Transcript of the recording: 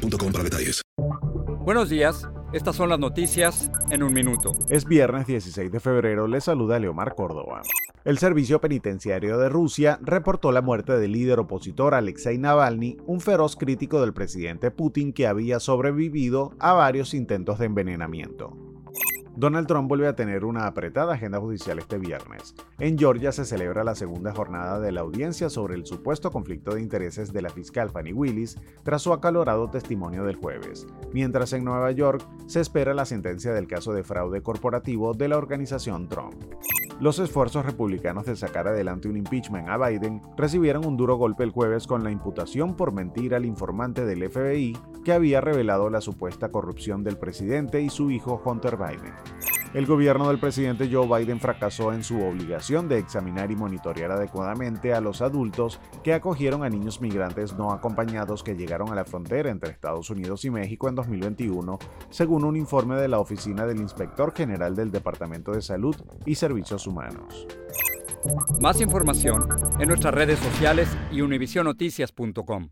boostmobile.com para detalles. Buenos días, estas son las noticias en un minuto. Es viernes 16 de febrero, le saluda Leomar Córdoba. El Servicio Penitenciario de Rusia reportó la muerte del líder opositor Alexei Navalny, un feroz crítico del presidente Putin que había sobrevivido a varios intentos de envenenamiento. Donald Trump vuelve a tener una apretada agenda judicial este viernes. En Georgia se celebra la segunda jornada de la audiencia sobre el supuesto conflicto de intereses de la fiscal Fanny Willis tras su acalorado testimonio del jueves, mientras en Nueva York se espera la sentencia del caso de fraude corporativo de la organización Trump. Los esfuerzos republicanos de sacar adelante un impeachment a Biden recibieron un duro golpe el jueves con la imputación por mentir al informante del FBI que había revelado la supuesta corrupción del presidente y su hijo Hunter Biden. El gobierno del presidente Joe Biden fracasó en su obligación de examinar y monitorear adecuadamente a los adultos que acogieron a niños migrantes no acompañados que llegaron a la frontera entre Estados Unidos y México en 2021, según un informe de la Oficina del Inspector General del Departamento de Salud y Servicios Humanos. Más información en nuestras redes sociales y univisionoticias.com.